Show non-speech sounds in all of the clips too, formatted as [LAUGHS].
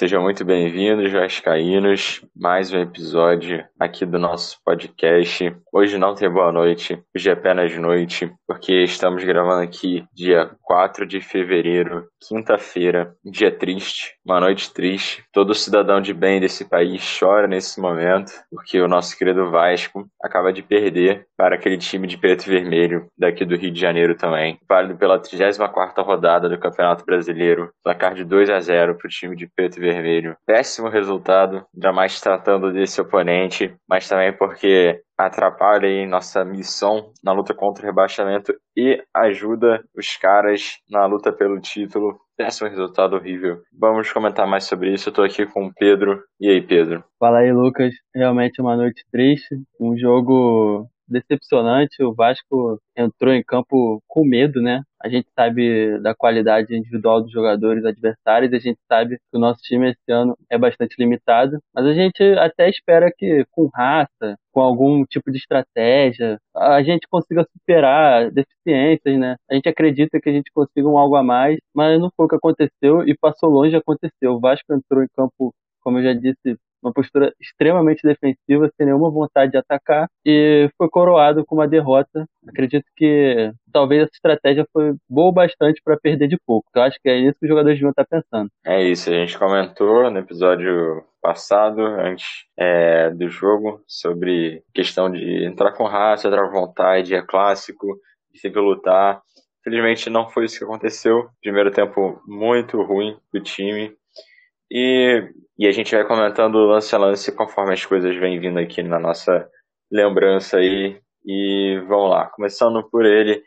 Sejam muito bem-vindos, Vascaínos. Mais um episódio aqui do nosso podcast. Hoje não tem boa noite, hoje é apenas noite, porque estamos gravando aqui dia 4 de fevereiro, quinta-feira, dia triste, uma noite triste. Todo cidadão de bem desse país chora nesse momento, porque o nosso querido Vasco acaba de perder para aquele time de preto e vermelho daqui do Rio de Janeiro também, válido pela 34ª rodada do Campeonato Brasileiro, placar de 2 a 0 para o time de preto e vermelho. Péssimo resultado, jamais tratando desse oponente, mas também porque atrapalha aí nossa missão na luta contra o rebaixamento e ajuda os caras na luta pelo título. Péssimo resultado horrível. Vamos comentar mais sobre isso. Eu tô aqui com o Pedro. E aí, Pedro? Fala aí, Lucas. Realmente uma noite triste. Um jogo decepcionante. O Vasco entrou em campo com medo, né? A gente sabe da qualidade individual dos jogadores adversários, a gente sabe que o nosso time esse ano é bastante limitado, mas a gente até espera que com raça, com algum tipo de estratégia, a gente consiga superar deficiências, né? A gente acredita que a gente consiga um algo a mais, mas não foi o que aconteceu e passou longe de acontecer. O Vasco entrou em campo, como eu já disse, uma postura extremamente defensiva, sem nenhuma vontade de atacar, e foi coroado com uma derrota. Acredito que talvez essa estratégia foi boa bastante para perder de pouco. Eu acho que é isso que os jogadores deviam estar pensando. É isso, a gente comentou no episódio passado, antes é, do jogo, sobre questão de entrar com raça, entrar com vontade, é clássico, de sempre lutar. Felizmente não foi isso que aconteceu. Primeiro tempo muito ruim do time. E e a gente vai comentando lance a lance conforme as coisas vêm vindo aqui na nossa lembrança aí. E vamos lá, começando por ele,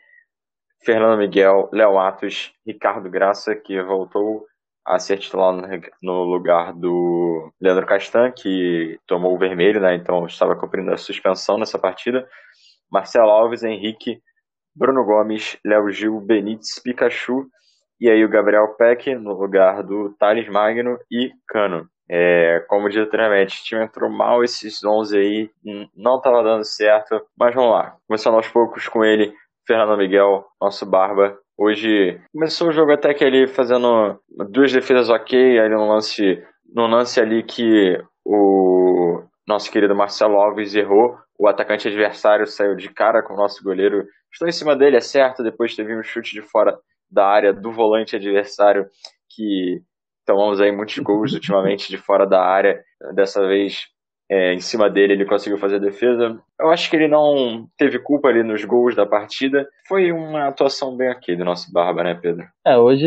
Fernando Miguel, Léo Atos, Ricardo Graça, que voltou a ser titular no lugar do Leandro Castan, que tomou o vermelho, né? Então estava cumprindo a suspensão nessa partida. Marcelo Alves, Henrique, Bruno Gomes, Léo Gil, Benítez, Pikachu e aí o Gabriel Peck no lugar do Thales Magno e Cano. É, como dito anteriormente, o time entrou mal esses 11 aí, não estava dando certo, mas vamos lá. Começando aos poucos com ele, Fernando Miguel, nosso Barba. Hoje começou o jogo até que ele fazendo duas defesas ok, aí no lance, no lance ali que o nosso querido Marcelo Alves errou, o atacante adversário saiu de cara com o nosso goleiro, estou em cima dele, é certo, depois teve um chute de fora da área do volante adversário que tomamos aí muitos gols [LAUGHS] ultimamente de fora da área. Dessa vez, é, em cima dele, ele conseguiu fazer a defesa. Eu acho que ele não teve culpa ali nos gols da partida. Foi uma atuação bem aqui do nosso Barba, né, Pedro? É, hoje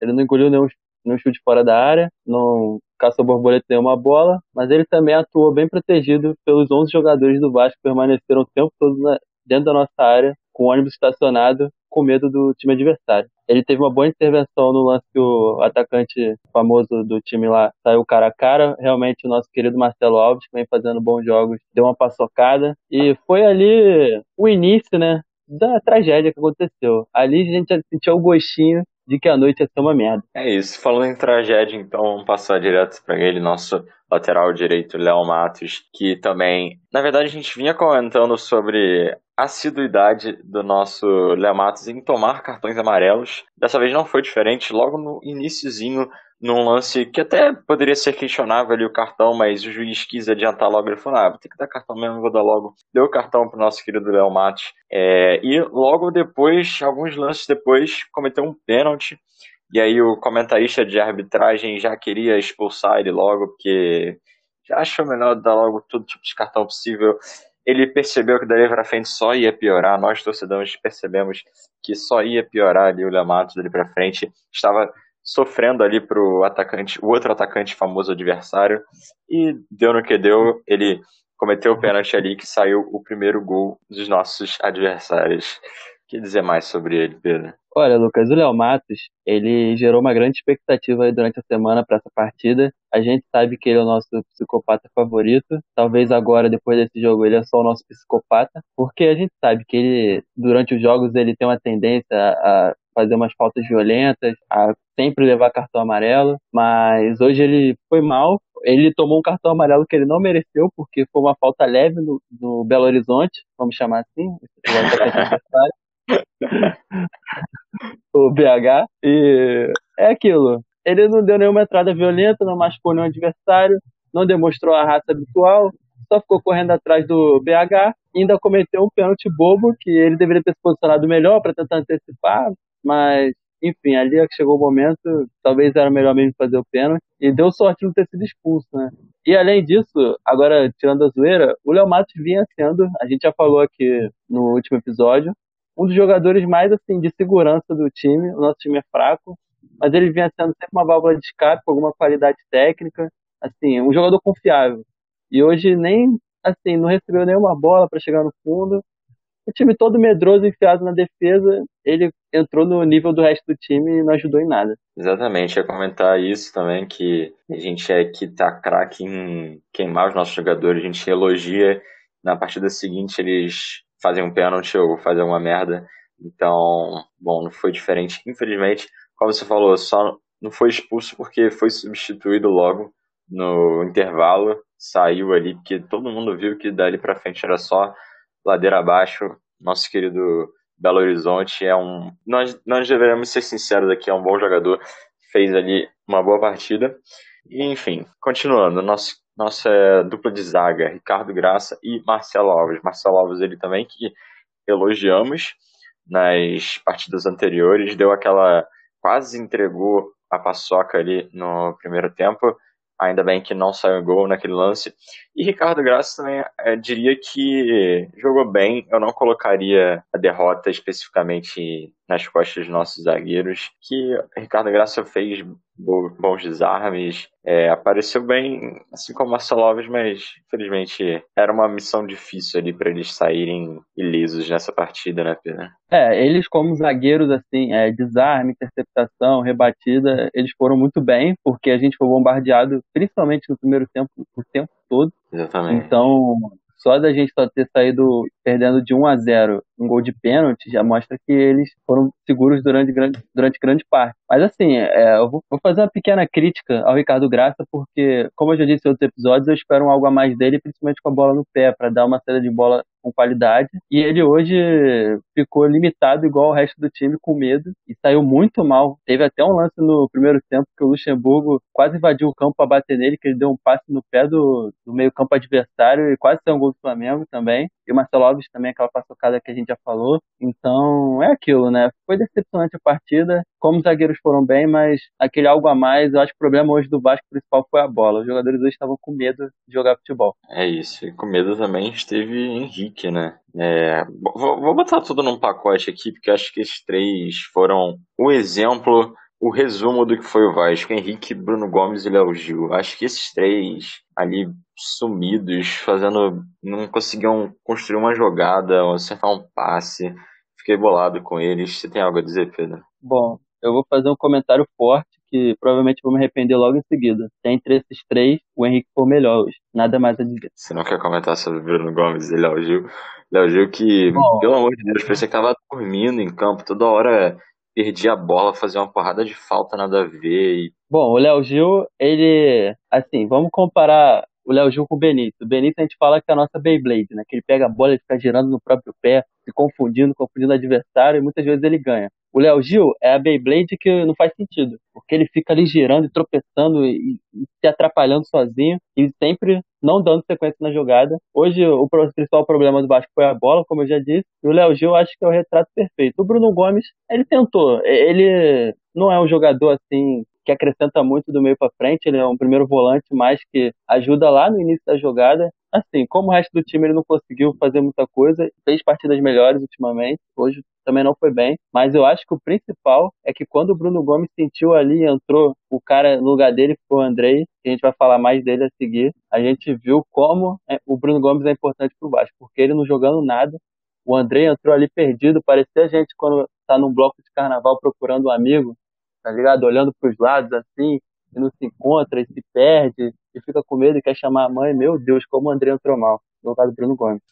ele não engoliu nenhum, nenhum chute fora da área, não caçou borboleta nenhuma bola, mas ele também atuou bem protegido pelos 11 jogadores do Vasco que permaneceram o tempo todo na, dentro da nossa área, com o ônibus estacionado, com medo do time adversário. Ele teve uma boa intervenção no lance que o atacante famoso do time lá saiu cara a cara. Realmente, o nosso querido Marcelo Alves, que vem fazendo bons jogos, deu uma paçocada. E foi ali o início, né? Da tragédia que aconteceu. Ali a gente já sentiu o gostinho de que a noite ia ser uma merda. É isso. Falando em tragédia, então vamos passar direto para ele, nosso lateral direito, Léo Matos, que também, na verdade, a gente vinha comentando sobre a assiduidade do nosso Léo Matos em tomar cartões amarelos. Dessa vez não foi diferente, logo no iníciozinho, num lance que até poderia ser questionável ali o cartão, mas o juiz quis adiantar logo, ele falou, ah, vou ter que dar cartão mesmo, vou dar logo. Deu o cartão pro nosso querido Léo Matos. É, e logo depois, alguns lances depois, cometeu um pênalti, e aí o comentarista de arbitragem já queria expulsar ele logo, porque já achou melhor dar logo todo tipo de cartão possível. Ele percebeu que dali para frente só ia piorar. Nós, torcedores, percebemos que só ia piorar ali o Lematos dali para frente. Estava sofrendo ali pro atacante, o outro atacante famoso adversário. E deu no que deu. Ele cometeu o pênalti ali que saiu o primeiro gol dos nossos adversários. Que dizer mais sobre ele, Pedro? Olha, Lucas, o Léo Matos, ele gerou uma grande expectativa durante a semana para essa partida. A gente sabe que ele é o nosso psicopata favorito. Talvez agora, depois desse jogo, ele é só o nosso psicopata, porque a gente sabe que ele, durante os jogos, ele tem uma tendência a fazer umas faltas violentas, a sempre levar cartão amarelo, mas hoje ele foi mal. Ele tomou um cartão amarelo que ele não mereceu, porque foi uma falta leve no, no Belo Horizonte, vamos chamar assim, [LAUGHS] [LAUGHS] o BH. E é aquilo. ele não deu nenhuma entrada violenta, não machucou nenhum adversário, não demonstrou a raça habitual, só ficou correndo atrás do BH ainda cometeu um pênalti bobo que ele deveria ter se posicionado melhor para tentar antecipar, mas enfim, ali é que chegou o momento, talvez era melhor mesmo fazer o pênalti, e deu sorte de não ter sido expulso, né? E além disso, agora tirando a zoeira, o Léo Matos vinha sendo, a gente já falou aqui no último episódio, um dos jogadores mais assim de segurança do time. O nosso time é fraco, mas ele vinha sendo sempre uma válvula de escape com alguma qualidade técnica, assim, um jogador confiável. E hoje nem assim, não recebeu nenhuma bola para chegar no fundo. O time todo medroso, enfiado na defesa, ele entrou no nível do resto do time e não ajudou em nada. Exatamente, ia comentar isso também, que a gente é que tá craque em queimar os nossos jogadores, a gente elogia, na partida seguinte eles fazem um pênalti ou fazem uma merda. Então, bom, não foi diferente. Infelizmente, como você falou, só não foi expulso porque foi substituído logo no intervalo, saiu ali, porque todo mundo viu que dali para frente era só ladeira abaixo. Nosso querido Belo Horizonte é um. Nós, nós deveremos ser sinceros aqui, é um bom jogador, fez ali uma boa partida. E, enfim, continuando, nosso nossa dupla de zaga, Ricardo Graça e Marcelo Alves. Marcelo Alves, ele também que elogiamos nas partidas anteriores, deu aquela. quase entregou a paçoca ali no primeiro tempo. Ainda bem que não saiu gol naquele lance. E Ricardo Graça também é, diria que jogou bem. Eu não colocaria a derrota especificamente nas costas dos nossos zagueiros. Que Ricardo Graça fez bons desarmes, é, apareceu bem, assim como Marcelo Alves, mas infelizmente era uma missão difícil ali para eles saírem ilisos nessa partida, né, Pedro? É, eles como zagueiros, assim, é, desarme, interceptação, rebatida, eles foram muito bem, porque a gente foi bombardeado, principalmente no primeiro tempo, o tempo todo. Exatamente. Então, só da gente só ter saído perdendo de 1 a 0 um gol de pênalti já mostra que eles foram seguros durante grande, durante grande parte. Mas assim, é, eu vou, vou, fazer uma pequena crítica ao Ricardo Graça, porque, como eu já disse em outros episódios, eu espero algo a mais dele, principalmente com a bola no pé, para dar uma saída de bola com qualidade. E ele hoje ficou limitado igual o resto do time, com medo, e saiu muito mal. Teve até um lance no primeiro tempo que o Luxemburgo quase invadiu o campo para bater nele, que ele deu um passe no pé do, do meio-campo adversário e quase saiu um gol do Flamengo também. E o Marcelo Alves também, aquela passocada que a gente já falou. Então, é aquilo, né? Foi decepcionante a partida. Como os zagueiros foram bem, mas aquele algo a mais, eu acho que o problema hoje do Vasco principal foi a bola. Os jogadores hoje estavam com medo de jogar futebol. É isso. E com medo também esteve Henrique, né? É, vou, vou botar tudo num pacote aqui, porque acho que esses três foram o exemplo o resumo do que foi o Vasco, Henrique, Bruno Gomes e Léo Gil. Acho que esses três ali sumidos, fazendo. não conseguiam construir uma jogada, acertar um passe. Fiquei bolado com eles. Você tem algo a dizer, Pedro? Bom, eu vou fazer um comentário forte que provavelmente vou me arrepender logo em seguida. Entre esses três, o Henrique foi o melhor hoje. Nada mais a dizer. Você não quer comentar sobre Bruno Gomes e Léo Gil? Léo Gil que, Bom, pelo amor de Deus, parecia que tava dormindo em campo toda hora perdia a bola, fazia uma porrada de falta, nada a ver. E... Bom, o Léo Gil, ele. Assim, vamos comparar o Léo Gil com o Benito. O Benito a gente fala que é a nossa Beyblade, né? Que ele pega a bola e fica girando no próprio pé, se confundindo, confundindo o adversário, e muitas vezes ele ganha. O Léo Gil é a Beyblade que não faz sentido, porque ele fica ali girando e tropeçando e, e se atrapalhando sozinho e sempre não dando sequência na jogada. Hoje o principal problema do Vasco foi a bola, como eu já disse, e o Léo Gil acho que é o retrato perfeito. O Bruno Gomes, ele tentou, ele não é um jogador assim que acrescenta muito do meio para frente. Ele é um primeiro volante mais que ajuda lá no início da jogada. Assim, como o resto do time ele não conseguiu fazer muita coisa, fez partidas melhores ultimamente. Hoje também não foi bem, mas eu acho que o principal é que quando o Bruno Gomes sentiu ali, entrou o cara no lugar dele, foi o Andrei, que a gente vai falar mais dele a seguir, a gente viu como é, o Bruno Gomes é importante pro Vasco, porque ele não jogando nada, o Andrei entrou ali perdido, parecia a gente quando tá num bloco de carnaval procurando um amigo, tá ligado? Olhando pros lados assim, e não se encontra, e se perde, e fica com medo e quer chamar a mãe. Meu Deus, como o André entrou mal. No caso do Bruno Gomes.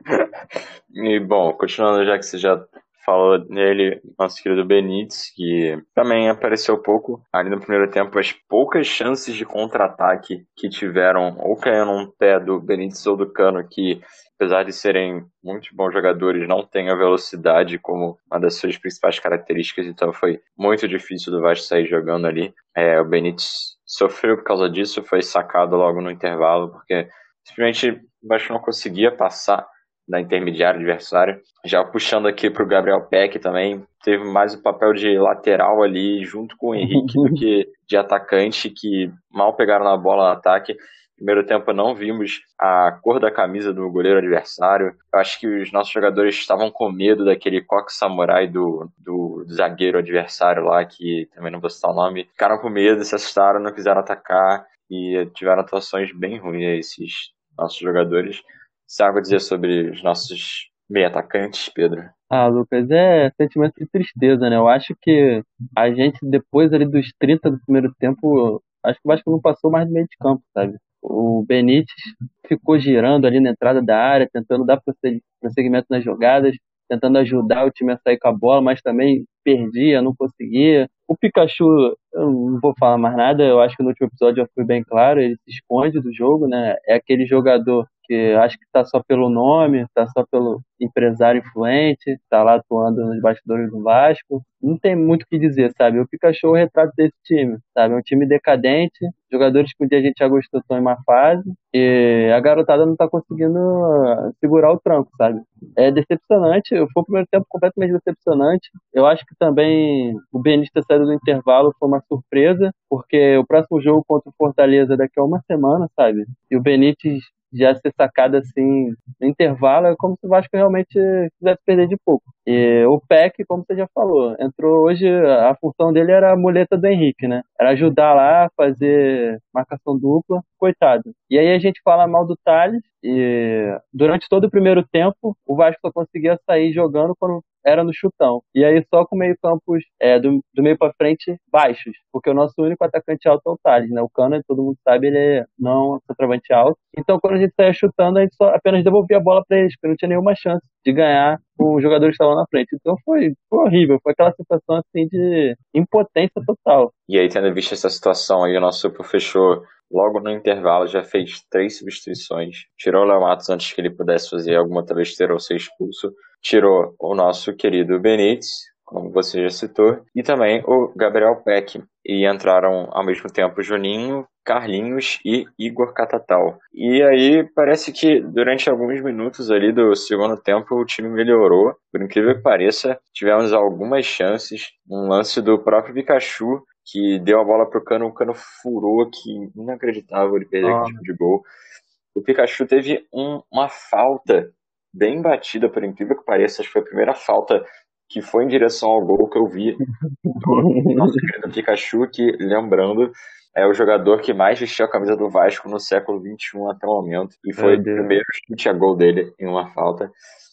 [LAUGHS] e, bom, continuando já que você já falou nele, nosso querido Benítez, que também apareceu pouco ali no primeiro tempo. As poucas chances de contra-ataque que tiveram, ou caindo um pé do Benítez ou do Cano, que apesar de serem muito bons jogadores, não têm a velocidade como uma das suas principais características, então foi muito difícil do Vasco sair jogando ali. É, o Benítez sofreu por causa disso, foi sacado logo no intervalo, porque simplesmente o Vasco não conseguia passar da intermediária adversária. Já puxando aqui para o Gabriel Peck também, teve mais o papel de lateral ali junto com o Henrique do que de atacante, que mal pegaram na bola no ataque. Primeiro tempo não vimos a cor da camisa do goleiro adversário. Eu acho que os nossos jogadores estavam com medo daquele coque samurai do, do, do, zagueiro adversário lá, que também não vou citar o nome. Ficaram com medo, se assustaram, não quiseram atacar e tiveram atuações bem ruins esses nossos jogadores. Você algo dizer sobre os nossos meio atacantes, Pedro? Ah, Lucas, é sentimento de tristeza, né? Eu acho que a gente, depois ali dos 30 do primeiro tempo, acho que o Vasco não passou mais do meio de campo, sabe? O Benítez ficou girando ali na entrada da área, tentando dar prosseguimento nas jogadas, tentando ajudar o time a sair com a bola, mas também perdia, não conseguia. O Pikachu, eu não vou falar mais nada, eu acho que no último episódio já foi bem claro, ele se esconde do jogo, né? É aquele jogador que acho que está só pelo nome, está só pelo empresário influente, está lá atuando nos bastidores do Vasco. Não tem muito o que dizer, sabe? O Pikachu é o retrato desse time, sabe? É um time decadente, jogadores que um dia a gente já gostou estão em má fase, e a garotada não está conseguindo segurar o tranco, sabe? É decepcionante, foi o primeiro tempo completamente decepcionante. Eu acho que também o ter saído do intervalo foi uma surpresa, porque o próximo jogo contra o Fortaleza daqui a uma semana, sabe? E o Benítez já ser sacado assim no intervalo, é como se o Vasco realmente quisesse perder de pouco. E o PEC, como você já falou, entrou hoje, a função dele era a muleta do Henrique, né? Era ajudar lá, fazer marcação dupla, coitado. E aí a gente fala mal do Thales, e durante todo o primeiro tempo, o Vasco só conseguia sair jogando quando era no chutão. E aí só com meio campos é, do, do meio para frente baixos, porque o nosso único atacante alto é o Thales, né? O Cano, todo mundo sabe, ele é não centroavante alto. Então quando a gente saía chutando, a gente só apenas devolvia a bola para eles, porque não tinha nenhuma chance de ganhar com os jogadores que estavam na frente. Então foi, foi horrível, foi aquela sensação assim de impotência total. E aí, tendo visto essa situação aí, o nosso fechou logo no intervalo, já fez três substituições. Tirou o Léo Matos antes que ele pudesse fazer alguma outra ou ser expulso tirou o nosso querido Benítez, como você já citou, e também o Gabriel Peck. E entraram ao mesmo tempo Juninho, Carlinhos e Igor Catatal. E aí parece que durante alguns minutos ali do segundo tempo o time melhorou. Por incrível que pareça, tivemos algumas chances. Um lance do próprio Pikachu que deu a bola pro Cano, o Cano furou, que inacreditável ele perder ah. aquele tipo de gol. O Pikachu teve um, uma falta bem batida, por incrível que pareça. Acho que foi a primeira falta que foi em direção ao gol que eu vi [LAUGHS] do nosso querido Pikachu, que, lembrando, é o jogador que mais vestiu a camisa do Vasco no século XXI até o momento. E foi o primeiro chute a gol dele em uma falta.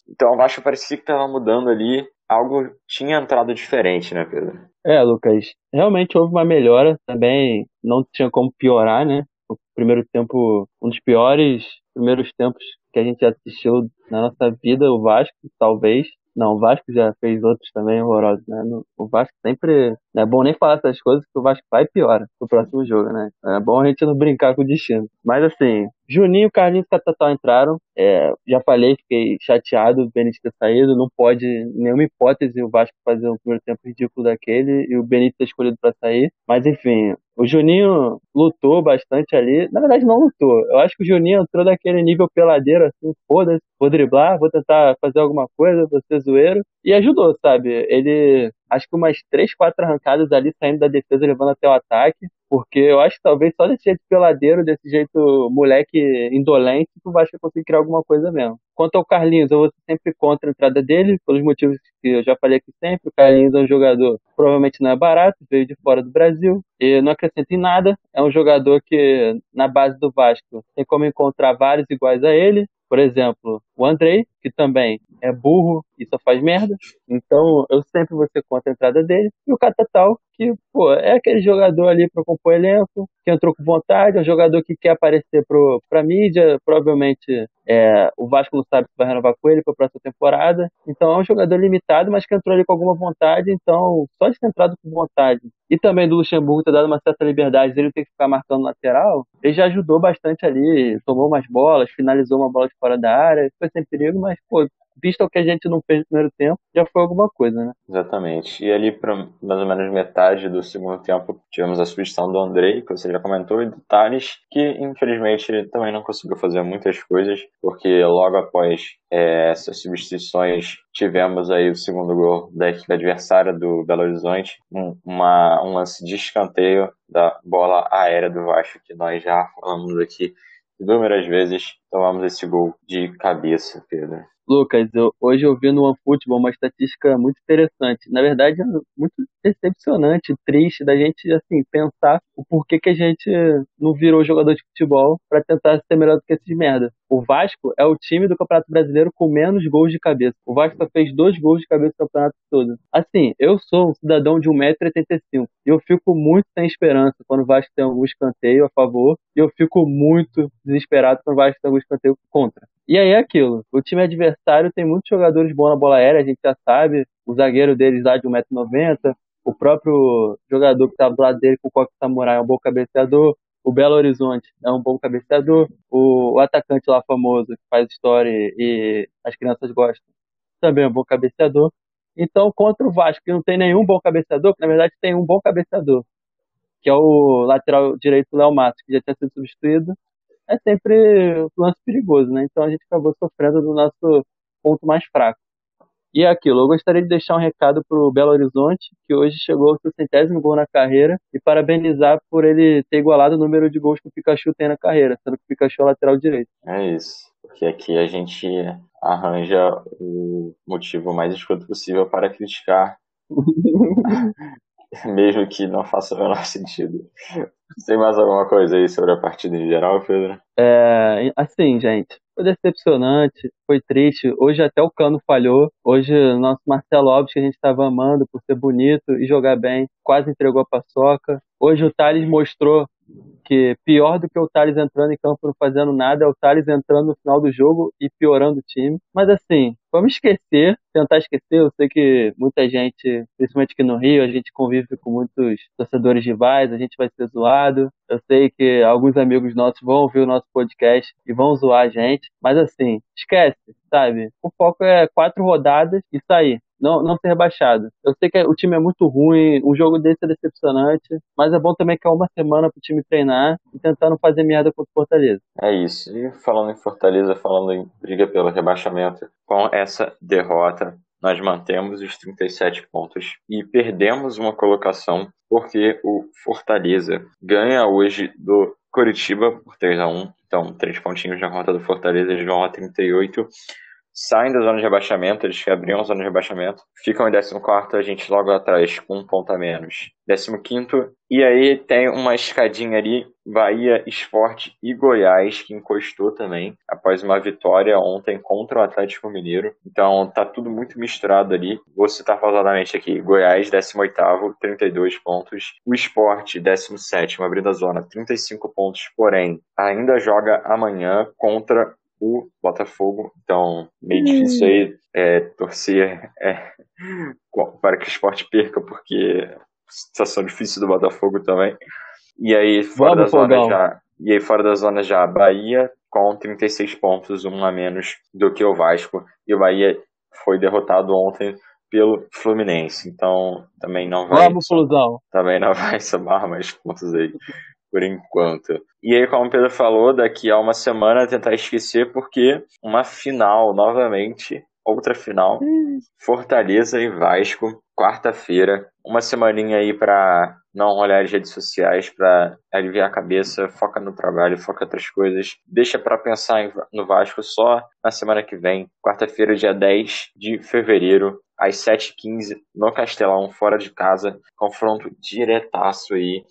Então o Vasco parecia que estava mudando ali. Algo tinha entrado diferente, né, Pedro? É, Lucas. Realmente houve uma melhora. Também não tinha como piorar, né? O primeiro tempo, um dos piores primeiros tempos que a gente assistiu na nossa vida, o Vasco, talvez. Não, o Vasco já fez outros também horrorosos, né? O Vasco sempre. Não é bom nem falar essas coisas, que o Vasco vai piora pro próximo jogo, né? É bom a gente não brincar com o destino. Mas assim, Juninho, Carlinhos e Catatal entraram. É, já falei, fiquei chateado o Benítez ter saído. Não pode, nenhuma hipótese, o Vasco fazer um primeiro tempo ridículo daquele e o Benítez ter escolhido para sair. Mas enfim, o Juninho lutou bastante ali. Na verdade, não lutou. Eu acho que o Juninho entrou daquele nível peladeiro, assim, foda-se, vou driblar, vou tentar fazer alguma coisa, vou ser zoeiro. E ajudou, sabe? Ele, acho que umas três, quatro arrancadas ali, saindo da defesa, levando até o ataque. Porque eu acho que talvez só desse jeito peladeiro, desse jeito moleque indolente, tu vai conseguir criar alguma coisa mesmo. Quanto ao Carlinhos, eu vou sempre contra a entrada dele, pelos motivos que eu já falei aqui sempre. O Carlinhos é um jogador provavelmente não é barato, veio de fora do Brasil, e não acrescenta em nada. É um jogador que, na base do Vasco, tem como encontrar vários iguais a ele. Por exemplo, o Andrei, que também é burro e só faz merda. Então eu sempre vou ser contra a entrada dele. E o Catatal, que, pô, é aquele jogador ali para compor elenco, que entrou com vontade, é um jogador que quer aparecer pro, pra mídia, provavelmente é, o Vasco não sabe se vai renovar com ele para a próxima temporada. Então é um jogador limitado, mas que entrou ali com alguma vontade. Então, só de ter entrado com vontade e também do Luxemburgo ter dado uma certa liberdade dele ter que ficar marcando lateral, ele já ajudou bastante ali. Tomou umas bolas, finalizou uma bola de fora da área, foi sem perigo, mas pô, visto o que a gente não fez no primeiro tempo, já foi alguma coisa, né? Exatamente. E ali, para mais ou menos metade do segundo tempo, tivemos a substituição do Andrei, que você já comentou, e do Thales, que infelizmente também não conseguiu fazer muitas coisas, porque logo após é, essas substituições tivemos aí o segundo gol da equipe adversária do Belo Horizonte, um, uma, um lance de escanteio da bola aérea do Vasco, que nós já falamos aqui inúmeras vezes, tomamos esse gol de cabeça, Pedro. Lucas, eu, hoje eu vi no OneFootball uma estatística muito interessante. Na verdade, é muito decepcionante, triste da gente assim pensar o porquê que a gente não virou jogador de futebol para tentar ser melhor do que esses merda. O Vasco é o time do Campeonato Brasileiro com menos gols de cabeça. O Vasco só fez dois gols de cabeça no campeonato todo. Assim, eu sou um cidadão de 1,85m e eu fico muito sem esperança quando o Vasco tem algum escanteio a favor e eu fico muito desesperado quando o Vasco tem algum escanteio contra. E aí é aquilo. O time adversário tem muitos jogadores bons na bola aérea, a gente já sabe. O zagueiro deles lá de 1,90m, o próprio jogador que estava do lado dele com o Coque Samurai é um bom cabeceador. O Belo Horizonte é um bom cabeceador. O, o atacante lá famoso que faz história e as crianças gostam também é um bom cabeceador. Então, contra o Vasco, que não tem nenhum bom cabeceador, que na verdade tem um bom cabeceador, que é o lateral direito Léo Matos, que já tinha sido substituído, é sempre um lance perigoso, né? Então a gente acabou sofrendo do nosso ponto mais fraco. E é aquilo, eu gostaria de deixar um recado para o Belo Horizonte, que hoje chegou ao seu centésimo gol na carreira, e parabenizar por ele ter igualado o número de gols que o Pikachu tem na carreira, sendo que o Pikachu é lateral direito. É isso, porque aqui a gente arranja o motivo mais escroto possível para criticar, [LAUGHS] mesmo que não faça o menor sentido. Tem mais alguma coisa aí sobre a partida em geral, Pedro? É, assim, gente, foi decepcionante, foi triste. Hoje até o Cano falhou. Hoje nosso Marcelo Alves, que a gente estava amando por ser bonito e jogar bem, quase entregou a paçoca. Hoje o Thales mostrou que pior do que o Thales entrando em campo não fazendo nada é o Thales entrando no final do jogo e piorando o time. Mas assim, vamos esquecer, tentar esquecer. Eu sei que muita gente, principalmente aqui no Rio, a gente convive com muitos torcedores rivais, a gente vai ser zoado. Eu sei que alguns amigos nossos vão ouvir o nosso podcast e vão zoar a gente, mas assim, esquece, sabe? O foco é quatro rodadas e sair não, não ser rebaixado. Eu sei que o time é muito ruim, um jogo desse é decepcionante, mas é bom também que é uma semana pro time treinar e tentar não fazer merda contra o Fortaleza. É isso. E falando em Fortaleza, falando em briga pelo rebaixamento, com essa derrota, nós mantemos os 37 pontos e perdemos uma colocação porque o Fortaleza ganha hoje do Curitiba por 3 a 1 Então, três pontinhos na conta do Fortaleza, eles vão a 38 saem da zona de rebaixamento, eles abriam a zona de rebaixamento, ficam em 14, a gente logo atrás com um ponto a menos. 15, e aí tem uma escadinha ali, Bahia, Esporte e Goiás, que encostou também, após uma vitória ontem contra o Atlético Mineiro. Então tá tudo muito misturado ali. Vou citar pausadamente aqui: Goiás, 18, 32 pontos. O Esporte, 17, abrindo a zona, 35 pontos, porém, ainda joga amanhã contra o Botafogo. Então, meio difícil aí é, torcer é, para que o esporte perca, porque situação difícil do Botafogo também. E aí, fora Vamos, da zona já. E aí, fora da zona já, Bahia com 36 pontos, um a menos do que o Vasco. E o Bahia foi derrotado ontem pelo Fluminense. Então, também não vai. Vamos, Flusão. Também não vai [LAUGHS] somar mais pontos aí por enquanto. E aí, como o Pedro falou, daqui a uma semana tentar esquecer, porque uma final novamente, outra final, Fortaleza e Vasco, quarta-feira, uma semaninha aí para não olhar as redes sociais, para aliviar a cabeça, foca no trabalho, foca em outras coisas, deixa para pensar no Vasco só na semana que vem, quarta-feira, dia 10 de fevereiro, às 7h15, no Castelão, fora de casa, confronto diretaço aí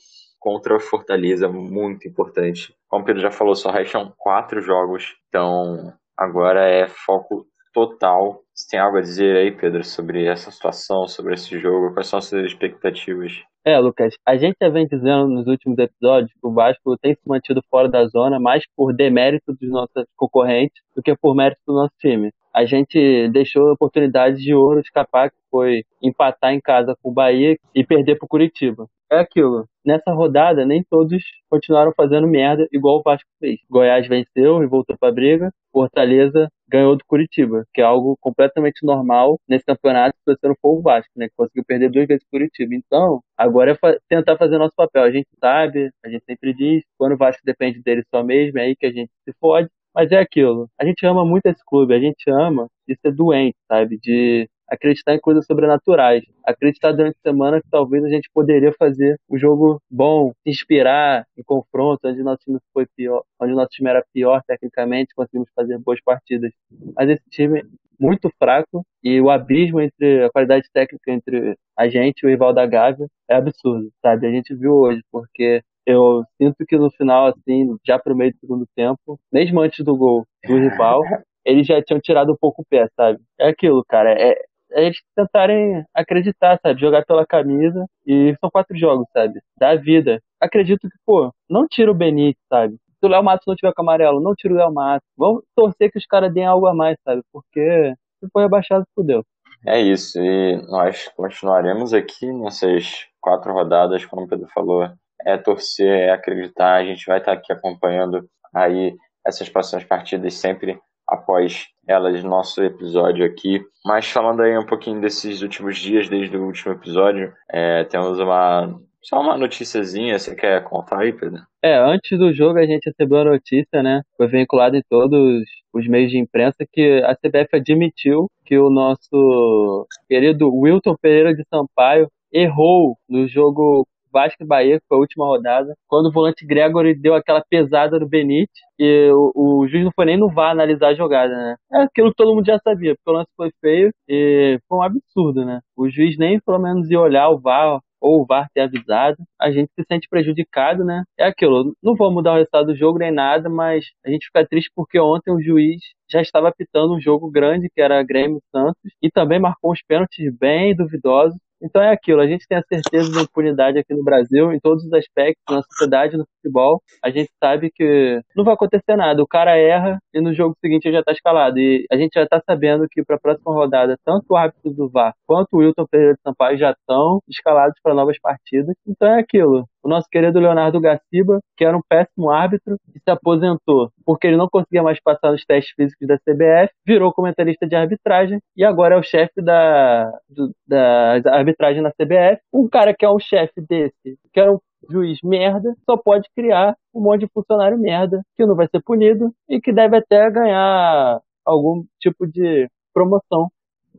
contra o Fortaleza, muito importante. Como o Pedro já falou, só restam quatro jogos, então agora é foco total Você tem algo a dizer aí, Pedro, sobre essa situação, sobre esse jogo? Quais são as suas expectativas? É, Lucas, a gente já vem dizendo nos últimos episódios que o Vasco tem se mantido fora da zona mais por demérito dos nossos concorrentes do que por mérito do nosso time. A gente deixou oportunidades de ouro escapar, que foi empatar em casa com o Bahia e perder para o Curitiba. É aquilo. Nessa rodada, nem todos continuaram fazendo merda igual o Vasco fez. Goiás venceu e voltou para a briga. Fortaleza ganhou do Curitiba, que é algo completamente normal nesse campeonato se você não for o Vasco, né? Que conseguiu perder duas vezes o Curitiba. Então, agora é fa tentar fazer nosso papel. A gente sabe, a gente sempre diz, quando o Vasco depende dele só mesmo, é aí que a gente se fode. Mas é aquilo. A gente ama muito esse clube, a gente ama de ser doente, sabe? De acreditar em coisas sobrenaturais. Acreditar durante a semana que talvez a gente poderia fazer um jogo bom, se inspirar em confronto, onde nosso time foi pior, onde nosso time era pior tecnicamente, conseguimos fazer boas partidas. Mas esse time muito fraco e o abismo entre a qualidade técnica entre a gente e o rival da Gávea é absurdo, sabe? A gente viu hoje, porque eu sinto que no final, assim, já pro meio do segundo tempo, mesmo antes do gol do rival, [LAUGHS] eles já tinham tirado um pouco o pé, sabe? É aquilo, cara. É, é eles tentarem acreditar, sabe? Jogar pela camisa. E são quatro jogos, sabe? Da vida. Acredito que, pô, não tira o Benítez, sabe? Se o Léo Matos não tiver com amarelo, não tira o Léo Matos. Vamos torcer que os caras deem algo a mais, sabe? Porque se for rebaixado, fudeu. É isso. E nós continuaremos aqui nessas quatro rodadas, como o Pedro falou. É torcer, é acreditar. A gente vai estar aqui acompanhando aí essas próximas partidas sempre após elas nosso episódio aqui. Mas falando aí um pouquinho desses últimos dias, desde o último episódio, é, temos uma. Só uma noticiazinha, você quer contar aí, Pedro? É, antes do jogo a gente recebeu a notícia, né? Foi vinculado em todos os meios de imprensa que a CBF admitiu que o nosso querido Wilton Pereira de Sampaio errou no jogo Vasco e Bahia, que foi a última rodada, quando o volante Gregory deu aquela pesada no Benítez e o, o juiz não foi nem no VAR analisar a jogada, né? É aquilo que todo mundo já sabia, porque o lance foi feio e foi um absurdo, né? O juiz nem pelo menos ia olhar o VAR ou o VAR ter avisado, a gente se sente prejudicado, né? É aquilo, não vou mudar o resultado do jogo nem nada, mas a gente fica triste porque ontem o juiz já estava apitando um jogo grande, que era Grêmio Santos, e também marcou uns pênaltis bem duvidosos, então é aquilo, a gente tem a certeza da impunidade aqui no Brasil, em todos os aspectos, na sociedade, no futebol. A gente sabe que não vai acontecer nada. O cara erra e no jogo seguinte ele já está escalado. E a gente já está sabendo que para a próxima rodada, tanto o árbitro do VAR quanto o Wilton Pereira de Sampaio já estão escalados para novas partidas. Então é aquilo. O nosso querido Leonardo Gaciba, que era um péssimo árbitro, e se aposentou porque ele não conseguia mais passar nos testes físicos da CBF, virou comentarista de arbitragem e agora é o chefe da, do, da arbitragem na CBF. Um cara que é um chefe desse, que era um juiz merda, só pode criar um monte de funcionário merda, que não vai ser punido e que deve até ganhar algum tipo de promoção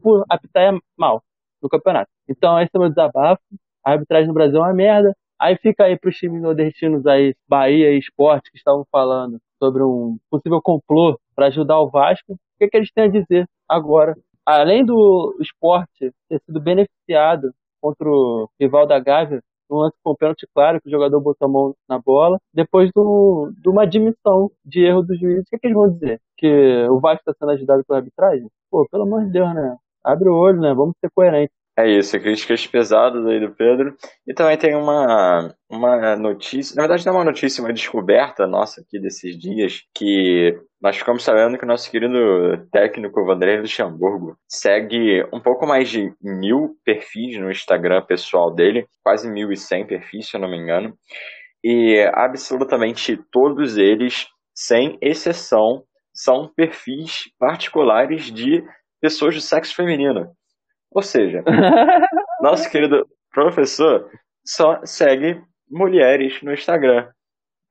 por apitar mal no campeonato. Então esse é o meu desabafo. A arbitragem no Brasil é uma merda. Aí fica aí para os times nordestinos aí, Bahia e Esporte, que estavam falando sobre um possível complô para ajudar o Vasco. O que, que eles têm a dizer agora? Além do esporte ter sido beneficiado contra o rival da Gávea, um lance com pênalti claro, que o jogador botou a mão na bola, depois de uma admissão de erro do juiz, o que, que eles vão dizer? Que o Vasco está sendo ajudado pela arbitragem? Pô, pelo amor de Deus, né? Abre o olho, né? Vamos ser coerentes. É isso, críticas pesadas aí do Pedro. E também tem uma, uma notícia, na verdade não é uma notícia, uma descoberta nossa aqui desses dias, que nós ficamos sabendo que o nosso querido técnico Vanderlei Luxemburgo segue um pouco mais de mil perfis no Instagram pessoal dele, quase mil e cem perfis, se eu não me engano. E absolutamente todos eles, sem exceção, são perfis particulares de pessoas do sexo feminino. Ou seja, [LAUGHS] nosso querido professor só segue mulheres no Instagram.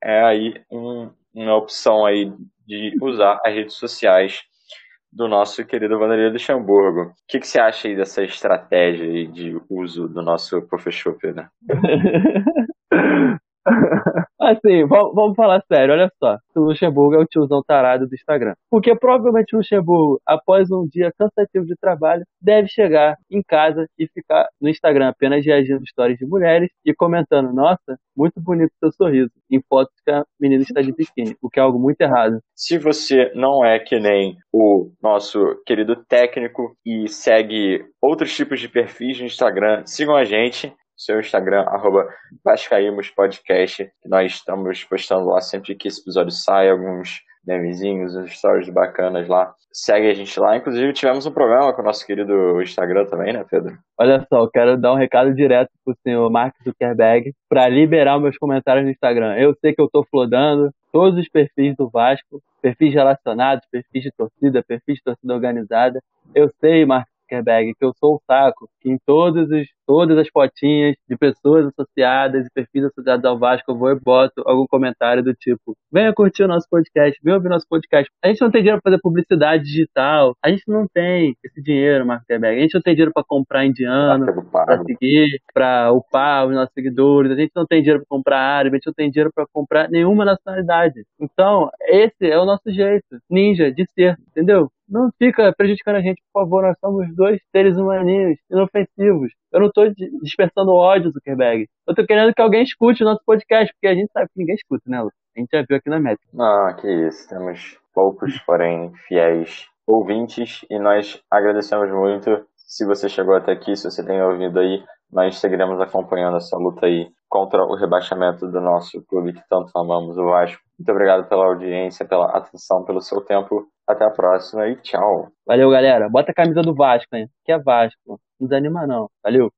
É aí um, uma opção aí de usar as redes sociais do nosso querido Vanderlei Luxemburgo. O que, que você acha aí dessa estratégia aí de uso do nosso professor, Pedro? [LAUGHS] Assim, vamos falar sério, olha só. O Luxemburgo é o tiozão tarado do Instagram. Porque provavelmente o Luxemburgo, após um dia cansativo de trabalho, deve chegar em casa e ficar no Instagram apenas reagindo stories de mulheres e comentando: Nossa, muito bonito seu sorriso, em fotos que a menina está de biquíni, o que é algo muito errado. Se você não é que nem o nosso querido técnico e segue outros tipos de perfis no Instagram, sigam a gente seu Instagram, arroba que nós estamos postando lá sempre que esse episódio sai, alguns memezinhos, uns stories bacanas lá. Segue a gente lá. Inclusive, tivemos um programa com o nosso querido Instagram também, né, Pedro? Olha só, eu quero dar um recado direto pro senhor Mark Zuckerberg para liberar meus comentários no Instagram. Eu sei que eu tô flodando todos os perfis do Vasco, perfis relacionados, perfis de torcida, perfis de torcida organizada. Eu sei, Mark Zuckerberg, que eu sou o saco, que em todos os, todas as fotinhas de pessoas associadas e perfis associados ao Vasco, eu vou e boto algum comentário do tipo: venha curtir o nosso podcast, venha ouvir nosso podcast. A gente não tem dinheiro para fazer publicidade digital, a gente não tem esse dinheiro, Marco Zuckerberg. A gente não tem dinheiro para comprar indiano, para seguir, para upar os nossos seguidores, a gente não tem dinheiro para comprar árabe, a gente não tem dinheiro para comprar nenhuma nacionalidade. Então, esse é o nosso jeito, ninja, de ser, entendeu? Não fica prejudicando a gente, por favor. Nós somos dois seres humaninhos, inofensivos. Eu não estou dispersando ódio, Zuckerberg. Eu estou querendo que alguém escute o nosso podcast, porque a gente sabe que ninguém escuta, né, Lu? A gente já viu aqui na métrica. Não, que isso. Temos poucos, porém fiéis ouvintes e nós agradecemos muito se você chegou até aqui, se você tem ouvido aí, nós seguiremos acompanhando essa luta aí contra o rebaixamento do nosso clube que tanto amamos, o Vasco. Muito obrigado pela audiência, pela atenção, pelo seu tempo. Até a próxima e tchau. Valeu, galera. Bota a camisa do Vasco, hein? Que é Vasco. Não desanima não. Valeu.